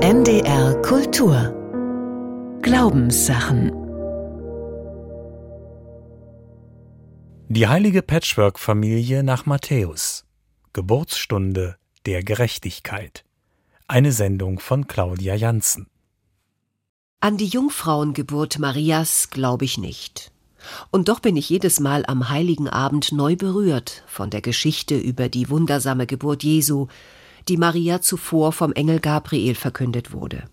NDR Kultur Glaubenssachen Die heilige Patchwork-Familie nach Matthäus. Geburtsstunde der Gerechtigkeit. Eine Sendung von Claudia Janssen. An die Jungfrauengeburt Marias glaube ich nicht. Und doch bin ich jedes Mal am heiligen Abend neu berührt von der Geschichte über die wundersame Geburt Jesu, die Maria zuvor vom Engel Gabriel verkündet wurde.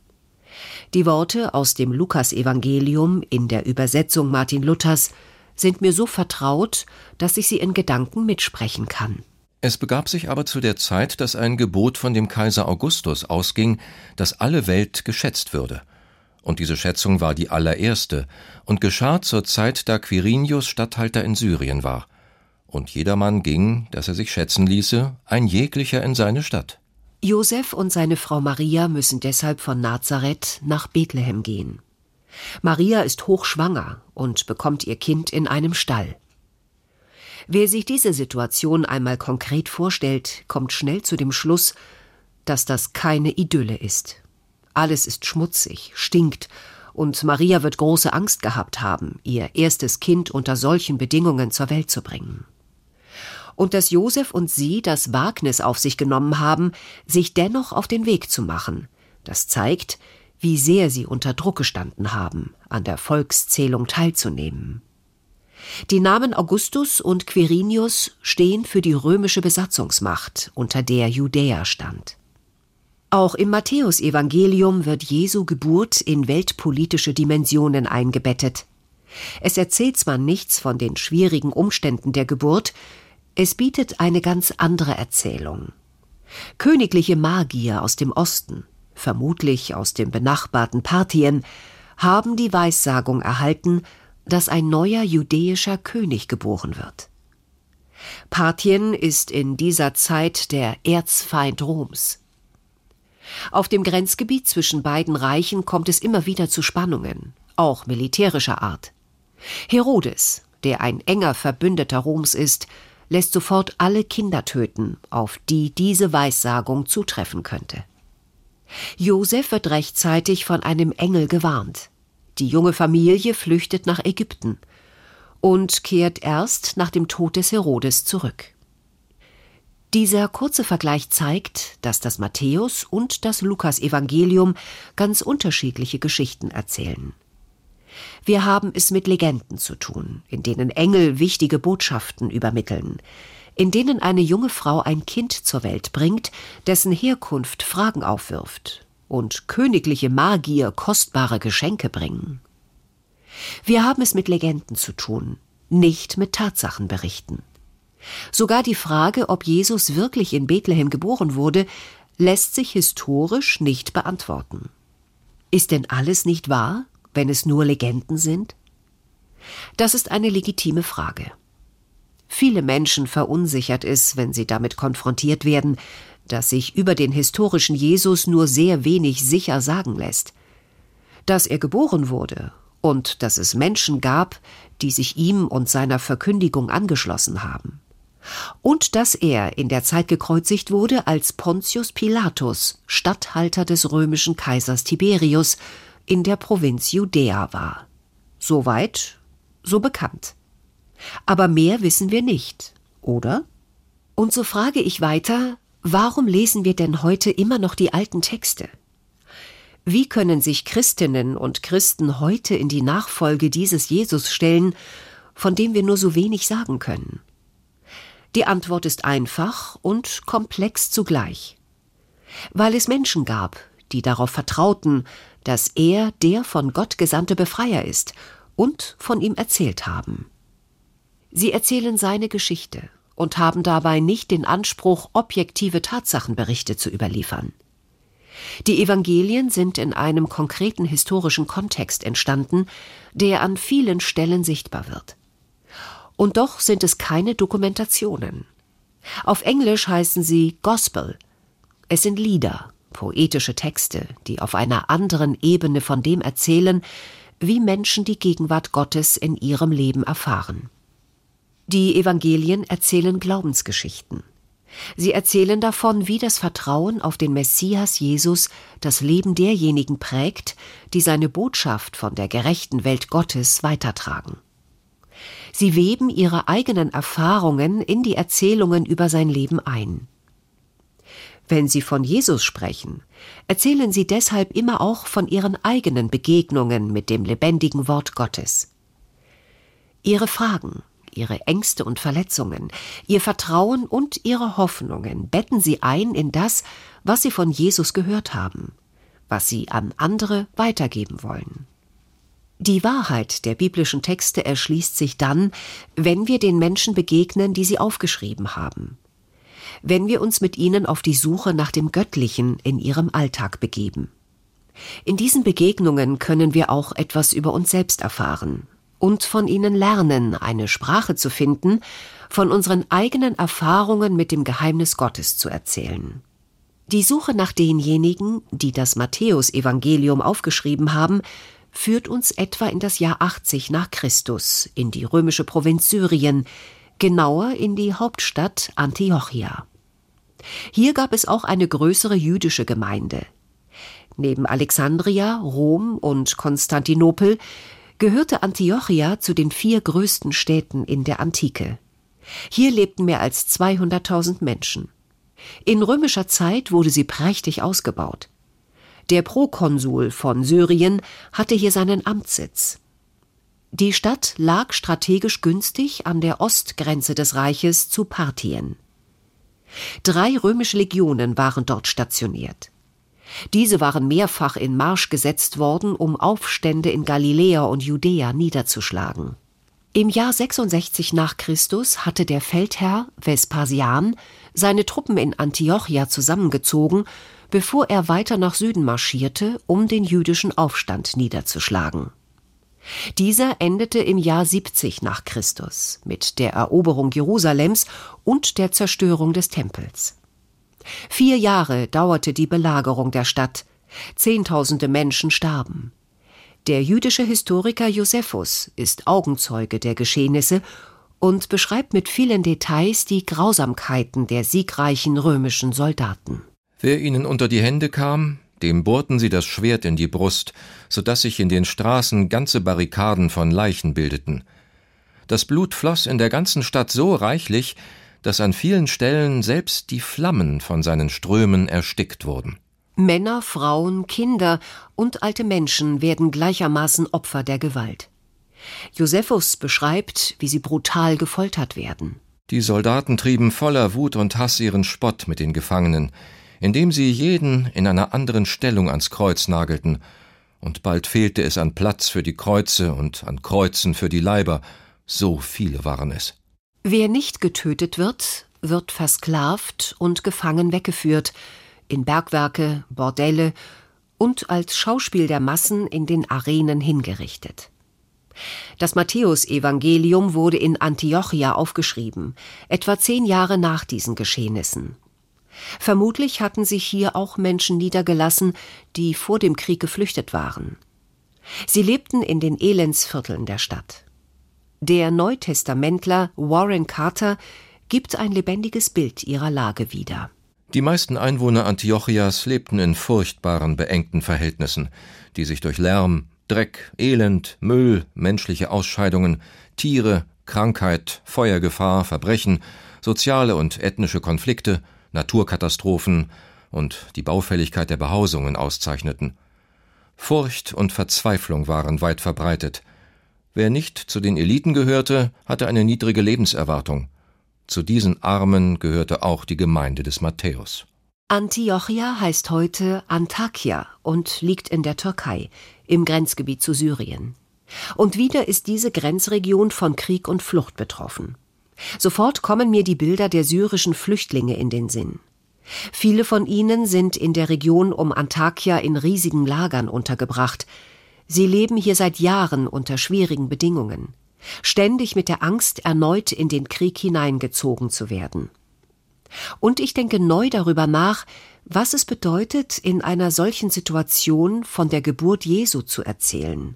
Die Worte aus dem Lukasevangelium in der Übersetzung Martin Luthers sind mir so vertraut, dass ich sie in Gedanken mitsprechen kann. Es begab sich aber zu der Zeit, dass ein Gebot von dem Kaiser Augustus ausging, dass alle Welt geschätzt würde. Und diese Schätzung war die allererste und geschah zur Zeit, da Quirinius Statthalter in Syrien war. Und jedermann ging, dass er sich schätzen ließe, ein jeglicher in seine Stadt. Josef und seine Frau Maria müssen deshalb von Nazareth nach Bethlehem gehen. Maria ist hochschwanger und bekommt ihr Kind in einem Stall. Wer sich diese Situation einmal konkret vorstellt, kommt schnell zu dem Schluss, dass das keine Idylle ist. Alles ist schmutzig, stinkt, und Maria wird große Angst gehabt haben, ihr erstes Kind unter solchen Bedingungen zur Welt zu bringen und dass Josef und sie das Wagnis auf sich genommen haben, sich dennoch auf den Weg zu machen. Das zeigt, wie sehr sie unter Druck gestanden haben, an der Volkszählung teilzunehmen. Die Namen Augustus und Quirinius stehen für die römische Besatzungsmacht, unter der Judäa stand. Auch im Matthäusevangelium wird Jesu Geburt in weltpolitische Dimensionen eingebettet. Es erzählt zwar nichts von den schwierigen Umständen der Geburt, es bietet eine ganz andere Erzählung. Königliche Magier aus dem Osten, vermutlich aus dem benachbarten Parthien, haben die Weissagung erhalten, dass ein neuer judäischer König geboren wird. Parthien ist in dieser Zeit der Erzfeind Roms. Auf dem Grenzgebiet zwischen beiden Reichen kommt es immer wieder zu Spannungen, auch militärischer Art. Herodes, der ein enger Verbündeter Roms ist, lässt sofort alle Kinder töten, auf die diese Weissagung zutreffen könnte. Josef wird rechtzeitig von einem Engel gewarnt. Die junge Familie flüchtet nach Ägypten und kehrt erst nach dem Tod des Herodes zurück. Dieser kurze Vergleich zeigt, dass das Matthäus und das Lukas-Evangelium ganz unterschiedliche Geschichten erzählen. Wir haben es mit Legenden zu tun, in denen Engel wichtige Botschaften übermitteln, in denen eine junge Frau ein Kind zur Welt bringt, dessen Herkunft Fragen aufwirft und königliche Magier kostbare Geschenke bringen. Wir haben es mit Legenden zu tun, nicht mit Tatsachenberichten. Sogar die Frage, ob Jesus wirklich in Bethlehem geboren wurde, lässt sich historisch nicht beantworten. Ist denn alles nicht wahr? Wenn es nur Legenden sind? Das ist eine legitime Frage. Viele Menschen verunsichert es, wenn sie damit konfrontiert werden, dass sich über den historischen Jesus nur sehr wenig sicher sagen lässt. Dass er geboren wurde und dass es Menschen gab, die sich ihm und seiner Verkündigung angeschlossen haben. Und dass er in der Zeit gekreuzigt wurde, als Pontius Pilatus, Statthalter des römischen Kaisers Tiberius, in der Provinz Judäa war. Soweit, so bekannt. Aber mehr wissen wir nicht, oder? Und so frage ich weiter, warum lesen wir denn heute immer noch die alten Texte? Wie können sich Christinnen und Christen heute in die Nachfolge dieses Jesus stellen, von dem wir nur so wenig sagen können? Die Antwort ist einfach und komplex zugleich. Weil es Menschen gab, die darauf vertrauten, dass er der von Gott gesandte Befreier ist und von ihm erzählt haben. Sie erzählen seine Geschichte und haben dabei nicht den Anspruch, objektive Tatsachenberichte zu überliefern. Die Evangelien sind in einem konkreten historischen Kontext entstanden, der an vielen Stellen sichtbar wird. Und doch sind es keine Dokumentationen. Auf Englisch heißen sie Gospel. Es sind Lieder, poetische Texte, die auf einer anderen Ebene von dem erzählen, wie Menschen die Gegenwart Gottes in ihrem Leben erfahren. Die Evangelien erzählen Glaubensgeschichten. Sie erzählen davon, wie das Vertrauen auf den Messias Jesus das Leben derjenigen prägt, die seine Botschaft von der gerechten Welt Gottes weitertragen. Sie weben ihre eigenen Erfahrungen in die Erzählungen über sein Leben ein. Wenn Sie von Jesus sprechen, erzählen Sie deshalb immer auch von Ihren eigenen Begegnungen mit dem lebendigen Wort Gottes. Ihre Fragen, Ihre Ängste und Verletzungen, Ihr Vertrauen und Ihre Hoffnungen betten Sie ein in das, was Sie von Jesus gehört haben, was Sie an andere weitergeben wollen. Die Wahrheit der biblischen Texte erschließt sich dann, wenn wir den Menschen begegnen, die sie aufgeschrieben haben, wenn wir uns mit ihnen auf die Suche nach dem Göttlichen in ihrem Alltag begeben. In diesen Begegnungen können wir auch etwas über uns selbst erfahren und von ihnen lernen, eine Sprache zu finden, von unseren eigenen Erfahrungen mit dem Geheimnis Gottes zu erzählen. Die Suche nach denjenigen, die das Matthäusevangelium aufgeschrieben haben, führt uns etwa in das Jahr 80 nach Christus in die römische Provinz Syrien, genauer in die Hauptstadt Antiochia. Hier gab es auch eine größere jüdische Gemeinde. Neben Alexandria, Rom und Konstantinopel gehörte Antiochia zu den vier größten Städten in der Antike. Hier lebten mehr als 200.000 Menschen. In römischer Zeit wurde sie prächtig ausgebaut. Der Prokonsul von Syrien hatte hier seinen Amtssitz. Die Stadt lag strategisch günstig an der Ostgrenze des Reiches zu Parthien. Drei römische Legionen waren dort stationiert. Diese waren mehrfach in Marsch gesetzt worden, um Aufstände in Galiläa und Judäa niederzuschlagen. Im Jahr 66 nach Christus hatte der Feldherr Vespasian seine Truppen in Antiochia zusammengezogen bevor er weiter nach Süden marschierte, um den jüdischen Aufstand niederzuschlagen. Dieser endete im Jahr 70 nach Christus mit der Eroberung Jerusalems und der Zerstörung des Tempels. Vier Jahre dauerte die Belagerung der Stadt, Zehntausende Menschen starben. Der jüdische Historiker Josephus ist Augenzeuge der Geschehnisse und beschreibt mit vielen Details die Grausamkeiten der siegreichen römischen Soldaten. Wer ihnen unter die Hände kam, dem bohrten sie das Schwert in die Brust, so dass sich in den Straßen ganze Barrikaden von Leichen bildeten. Das Blut floss in der ganzen Stadt so reichlich, dass an vielen Stellen selbst die Flammen von seinen Strömen erstickt wurden. Männer, Frauen, Kinder und alte Menschen werden gleichermaßen Opfer der Gewalt. Josephus beschreibt, wie sie brutal gefoltert werden. Die Soldaten trieben voller Wut und Hass ihren Spott mit den Gefangenen, indem sie jeden in einer anderen Stellung ans Kreuz nagelten, und bald fehlte es an Platz für die Kreuze und an Kreuzen für die Leiber, so viele waren es. Wer nicht getötet wird, wird versklavt und gefangen weggeführt, in Bergwerke, Bordelle und als Schauspiel der Massen in den Arenen hingerichtet. Das Matthäusevangelium wurde in Antiochia aufgeschrieben, etwa zehn Jahre nach diesen Geschehnissen. Vermutlich hatten sich hier auch Menschen niedergelassen, die vor dem Krieg geflüchtet waren. Sie lebten in den Elendsvierteln der Stadt. Der Neutestamentler Warren Carter gibt ein lebendiges Bild ihrer Lage wieder. Die meisten Einwohner Antiochias lebten in furchtbaren, beengten Verhältnissen, die sich durch Lärm, Dreck, Elend, Müll, menschliche Ausscheidungen, Tiere, Krankheit, Feuergefahr, Verbrechen, soziale und ethnische Konflikte, Naturkatastrophen und die Baufälligkeit der Behausungen auszeichneten. Furcht und Verzweiflung waren weit verbreitet. Wer nicht zu den Eliten gehörte, hatte eine niedrige Lebenserwartung. Zu diesen Armen gehörte auch die Gemeinde des Matthäus. Antiochia heißt heute Antakya und liegt in der Türkei, im Grenzgebiet zu Syrien. Und wieder ist diese Grenzregion von Krieg und Flucht betroffen. Sofort kommen mir die Bilder der syrischen Flüchtlinge in den Sinn. Viele von ihnen sind in der Region um Antakya in riesigen Lagern untergebracht. Sie leben hier seit Jahren unter schwierigen Bedingungen, ständig mit der Angst, erneut in den Krieg hineingezogen zu werden. Und ich denke neu darüber nach, was es bedeutet, in einer solchen Situation von der Geburt Jesu zu erzählen.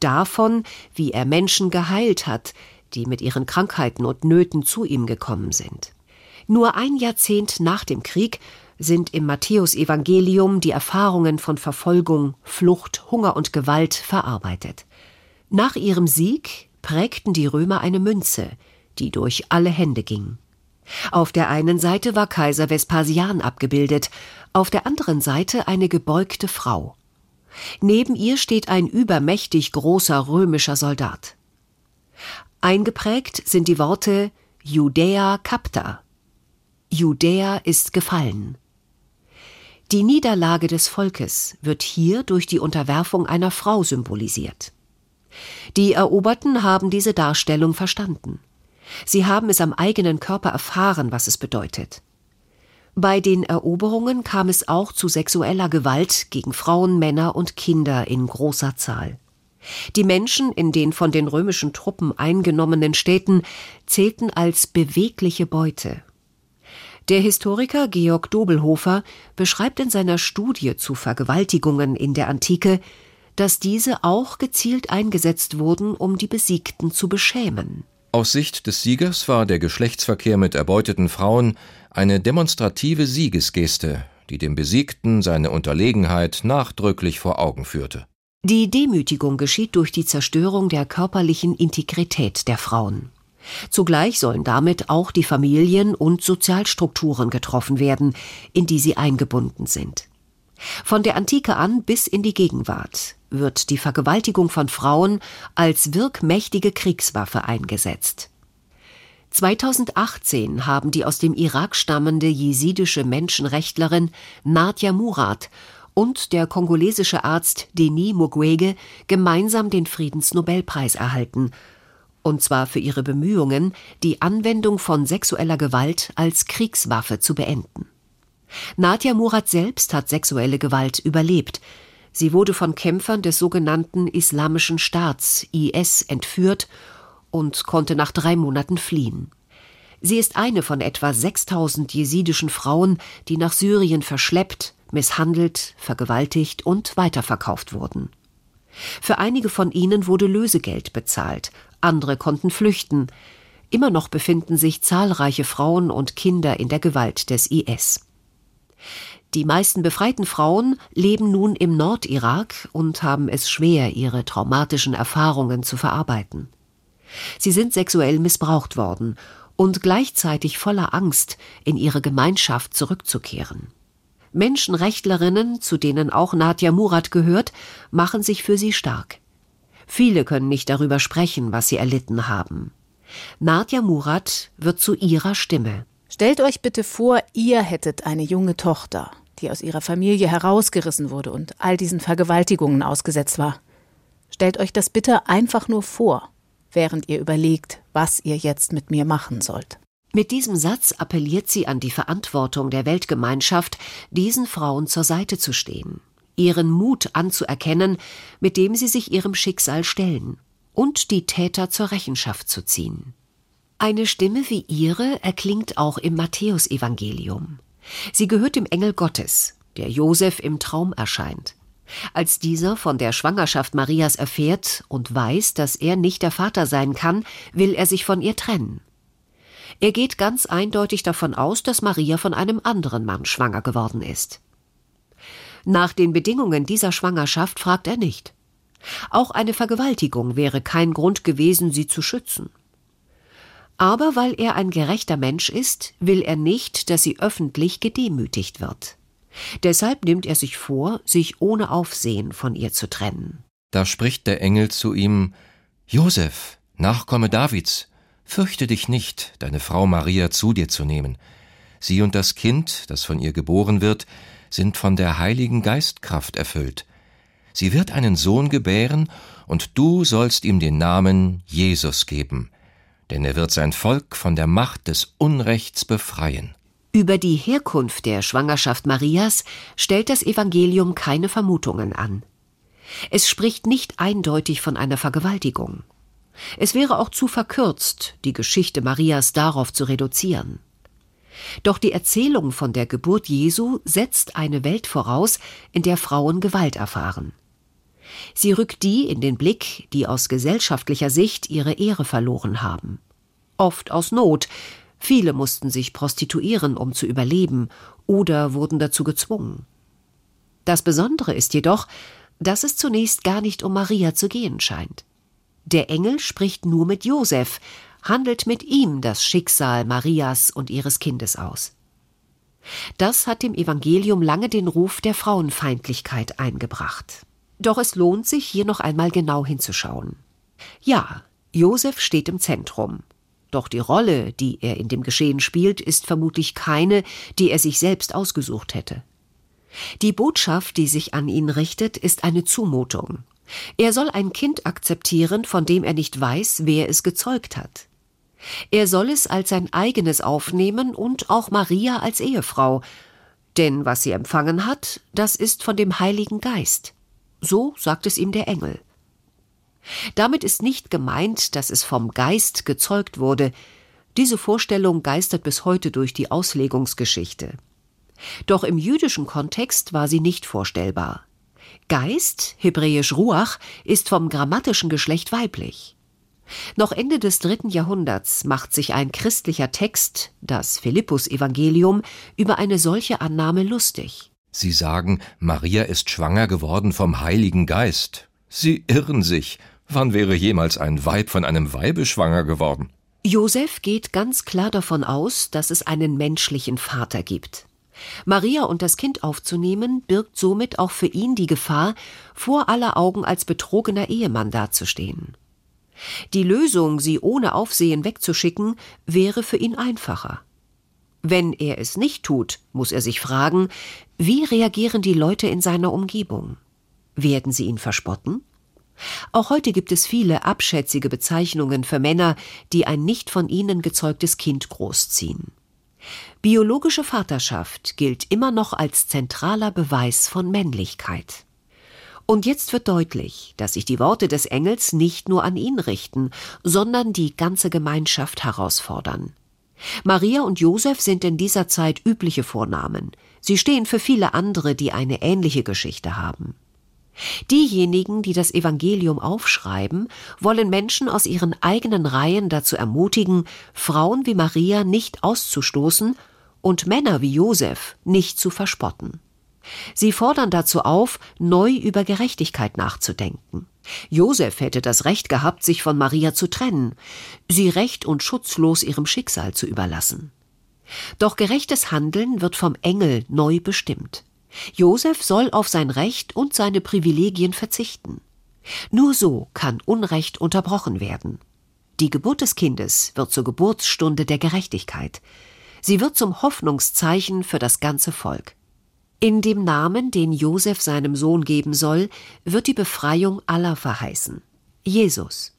Davon, wie er Menschen geheilt hat, die mit ihren Krankheiten und Nöten zu ihm gekommen sind. Nur ein Jahrzehnt nach dem Krieg sind im Matthäusevangelium die Erfahrungen von Verfolgung, Flucht, Hunger und Gewalt verarbeitet. Nach ihrem Sieg prägten die Römer eine Münze, die durch alle Hände ging. Auf der einen Seite war Kaiser Vespasian abgebildet, auf der anderen Seite eine gebeugte Frau. Neben ihr steht ein übermächtig großer römischer Soldat. Eingeprägt sind die Worte Judäa capta. Judäa ist gefallen. Die Niederlage des Volkes wird hier durch die Unterwerfung einer Frau symbolisiert. Die Eroberten haben diese Darstellung verstanden. Sie haben es am eigenen Körper erfahren, was es bedeutet. Bei den Eroberungen kam es auch zu sexueller Gewalt gegen Frauen, Männer und Kinder in großer Zahl. Die Menschen in den von den römischen Truppen eingenommenen Städten zählten als bewegliche Beute. Der Historiker Georg Dobelhofer beschreibt in seiner Studie zu Vergewaltigungen in der Antike, dass diese auch gezielt eingesetzt wurden, um die Besiegten zu beschämen. Aus Sicht des Siegers war der Geschlechtsverkehr mit erbeuteten Frauen eine demonstrative Siegesgeste, die dem Besiegten seine Unterlegenheit nachdrücklich vor Augen führte. Die Demütigung geschieht durch die Zerstörung der körperlichen Integrität der Frauen. Zugleich sollen damit auch die Familien und Sozialstrukturen getroffen werden, in die sie eingebunden sind. Von der Antike an bis in die Gegenwart wird die Vergewaltigung von Frauen als wirkmächtige Kriegswaffe eingesetzt. 2018 haben die aus dem Irak stammende jesidische Menschenrechtlerin Nadia Murad und der kongolesische Arzt Denis Mukwege gemeinsam den Friedensnobelpreis erhalten, und zwar für ihre Bemühungen, die Anwendung von sexueller Gewalt als Kriegswaffe zu beenden. Nadja Murad selbst hat sexuelle Gewalt überlebt, Sie wurde von Kämpfern des sogenannten Islamischen Staats IS entführt und konnte nach drei Monaten fliehen. Sie ist eine von etwa 6000 jesidischen Frauen, die nach Syrien verschleppt, misshandelt, vergewaltigt und weiterverkauft wurden. Für einige von ihnen wurde Lösegeld bezahlt, andere konnten flüchten. Immer noch befinden sich zahlreiche Frauen und Kinder in der Gewalt des IS. Die meisten befreiten Frauen leben nun im Nordirak und haben es schwer, ihre traumatischen Erfahrungen zu verarbeiten. Sie sind sexuell missbraucht worden und gleichzeitig voller Angst, in ihre Gemeinschaft zurückzukehren. Menschenrechtlerinnen, zu denen auch Nadja Murat gehört, machen sich für sie stark. Viele können nicht darüber sprechen, was sie erlitten haben. Nadja Murat wird zu ihrer Stimme. Stellt euch bitte vor, ihr hättet eine junge Tochter die aus ihrer Familie herausgerissen wurde und all diesen Vergewaltigungen ausgesetzt war. Stellt euch das bitte einfach nur vor, während ihr überlegt, was ihr jetzt mit mir machen sollt. Mit diesem Satz appelliert sie an die Verantwortung der Weltgemeinschaft, diesen Frauen zur Seite zu stehen, ihren Mut anzuerkennen, mit dem sie sich ihrem Schicksal stellen, und die Täter zur Rechenschaft zu ziehen. Eine Stimme wie ihre erklingt auch im Matthäusevangelium. Sie gehört dem Engel Gottes, der Josef im Traum erscheint. Als dieser von der Schwangerschaft Marias erfährt und weiß, dass er nicht der Vater sein kann, will er sich von ihr trennen. Er geht ganz eindeutig davon aus, dass Maria von einem anderen Mann schwanger geworden ist. Nach den Bedingungen dieser Schwangerschaft fragt er nicht. Auch eine Vergewaltigung wäre kein Grund gewesen, sie zu schützen. Aber weil er ein gerechter Mensch ist, will er nicht, dass sie öffentlich gedemütigt wird. Deshalb nimmt er sich vor, sich ohne Aufsehen von ihr zu trennen. Da spricht der Engel zu ihm Josef, Nachkomme Davids, fürchte dich nicht, deine Frau Maria zu dir zu nehmen. Sie und das Kind, das von ihr geboren wird, sind von der Heiligen Geistkraft erfüllt. Sie wird einen Sohn gebären, und du sollst ihm den Namen Jesus geben denn er wird sein Volk von der Macht des Unrechts befreien. Über die Herkunft der Schwangerschaft Marias stellt das Evangelium keine Vermutungen an. Es spricht nicht eindeutig von einer Vergewaltigung. Es wäre auch zu verkürzt, die Geschichte Marias darauf zu reduzieren. Doch die Erzählung von der Geburt Jesu setzt eine Welt voraus, in der Frauen Gewalt erfahren. Sie rückt die in den Blick, die aus gesellschaftlicher Sicht ihre Ehre verloren haben. Oft aus Not, Viele mussten sich prostituieren, um zu überleben, oder wurden dazu gezwungen. Das Besondere ist jedoch, dass es zunächst gar nicht um Maria zu gehen scheint. Der Engel spricht nur mit Josef, handelt mit ihm das Schicksal Marias und ihres Kindes aus. Das hat dem Evangelium lange den Ruf der Frauenfeindlichkeit eingebracht. Doch es lohnt sich, hier noch einmal genau hinzuschauen. Ja, Josef steht im Zentrum. Doch die Rolle, die er in dem Geschehen spielt, ist vermutlich keine, die er sich selbst ausgesucht hätte. Die Botschaft, die sich an ihn richtet, ist eine Zumutung. Er soll ein Kind akzeptieren, von dem er nicht weiß, wer es gezeugt hat. Er soll es als sein eigenes aufnehmen und auch Maria als Ehefrau, denn was sie empfangen hat, das ist von dem Heiligen Geist. So sagt es ihm der Engel. Damit ist nicht gemeint, dass es vom Geist gezeugt wurde. Diese Vorstellung geistert bis heute durch die Auslegungsgeschichte. Doch im jüdischen Kontext war sie nicht vorstellbar. Geist, hebräisch Ruach, ist vom grammatischen Geschlecht weiblich. Noch Ende des dritten Jahrhunderts macht sich ein christlicher Text, das Philippus-Evangelium, über eine solche Annahme lustig. Sie sagen, Maria ist schwanger geworden vom Heiligen Geist. Sie irren sich. Wann wäre jemals ein Weib von einem Weibe schwanger geworden? Josef geht ganz klar davon aus, dass es einen menschlichen Vater gibt. Maria und das Kind aufzunehmen, birgt somit auch für ihn die Gefahr, vor aller Augen als betrogener Ehemann dazustehen. Die Lösung, sie ohne Aufsehen wegzuschicken, wäre für ihn einfacher. Wenn er es nicht tut, muss er sich fragen, wie reagieren die Leute in seiner Umgebung? Werden sie ihn verspotten? Auch heute gibt es viele abschätzige Bezeichnungen für Männer, die ein nicht von ihnen gezeugtes Kind großziehen. Biologische Vaterschaft gilt immer noch als zentraler Beweis von Männlichkeit. Und jetzt wird deutlich, dass sich die Worte des Engels nicht nur an ihn richten, sondern die ganze Gemeinschaft herausfordern. Maria und Josef sind in dieser Zeit übliche Vornamen. Sie stehen für viele andere, die eine ähnliche Geschichte haben. Diejenigen, die das Evangelium aufschreiben, wollen Menschen aus ihren eigenen Reihen dazu ermutigen, Frauen wie Maria nicht auszustoßen und Männer wie Josef nicht zu verspotten. Sie fordern dazu auf, neu über Gerechtigkeit nachzudenken. Josef hätte das Recht gehabt, sich von Maria zu trennen, sie recht und schutzlos ihrem Schicksal zu überlassen. Doch gerechtes Handeln wird vom Engel neu bestimmt. Josef soll auf sein Recht und seine Privilegien verzichten. Nur so kann Unrecht unterbrochen werden. Die Geburt des Kindes wird zur Geburtsstunde der Gerechtigkeit. Sie wird zum Hoffnungszeichen für das ganze Volk. In dem Namen, den Josef seinem Sohn geben soll, wird die Befreiung aller verheißen. Jesus.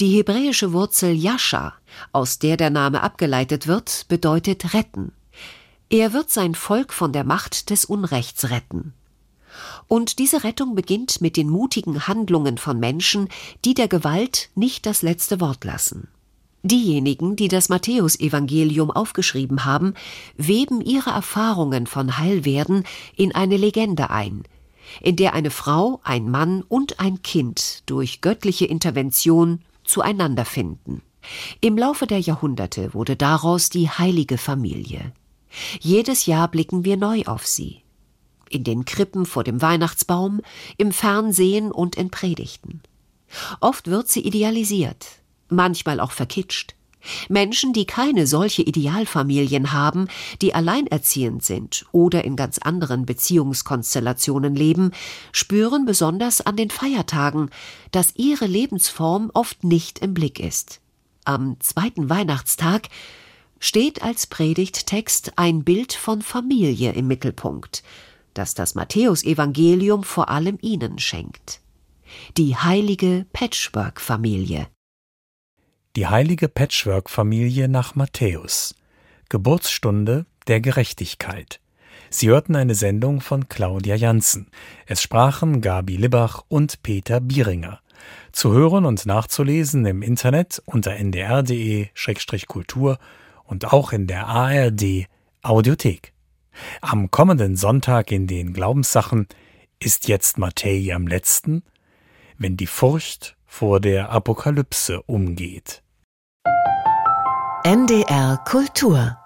Die hebräische Wurzel Jascha, aus der der Name abgeleitet wird, bedeutet retten. Er wird sein Volk von der Macht des Unrechts retten. Und diese Rettung beginnt mit den mutigen Handlungen von Menschen, die der Gewalt nicht das letzte Wort lassen. Diejenigen, die das Matthäusevangelium aufgeschrieben haben, weben ihre Erfahrungen von Heilwerden in eine Legende ein, in der eine Frau, ein Mann und ein Kind durch göttliche Intervention zueinander finden. Im Laufe der Jahrhunderte wurde daraus die heilige Familie. Jedes Jahr blicken wir neu auf sie. In den Krippen vor dem Weihnachtsbaum, im Fernsehen und in Predigten. Oft wird sie idealisiert, manchmal auch verkitscht. Menschen, die keine solche Idealfamilien haben, die alleinerziehend sind oder in ganz anderen Beziehungskonstellationen leben, spüren besonders an den Feiertagen, dass ihre Lebensform oft nicht im Blick ist. Am zweiten Weihnachtstag steht als Predigttext ein Bild von Familie im Mittelpunkt, das das Matthäusevangelium vor allem ihnen schenkt. Die heilige Patchwork-Familie. Die heilige Patchwork-Familie nach Matthäus. Geburtsstunde der Gerechtigkeit. Sie hörten eine Sendung von Claudia Janssen. Es sprachen Gabi Libbach und Peter Bieringer. Zu hören und nachzulesen im Internet unter ndr.de-kultur und auch in der ARD Audiothek. Am kommenden Sonntag in den Glaubenssachen ist jetzt Matthäi am letzten, wenn die Furcht vor der Apokalypse umgeht. NDR Kultur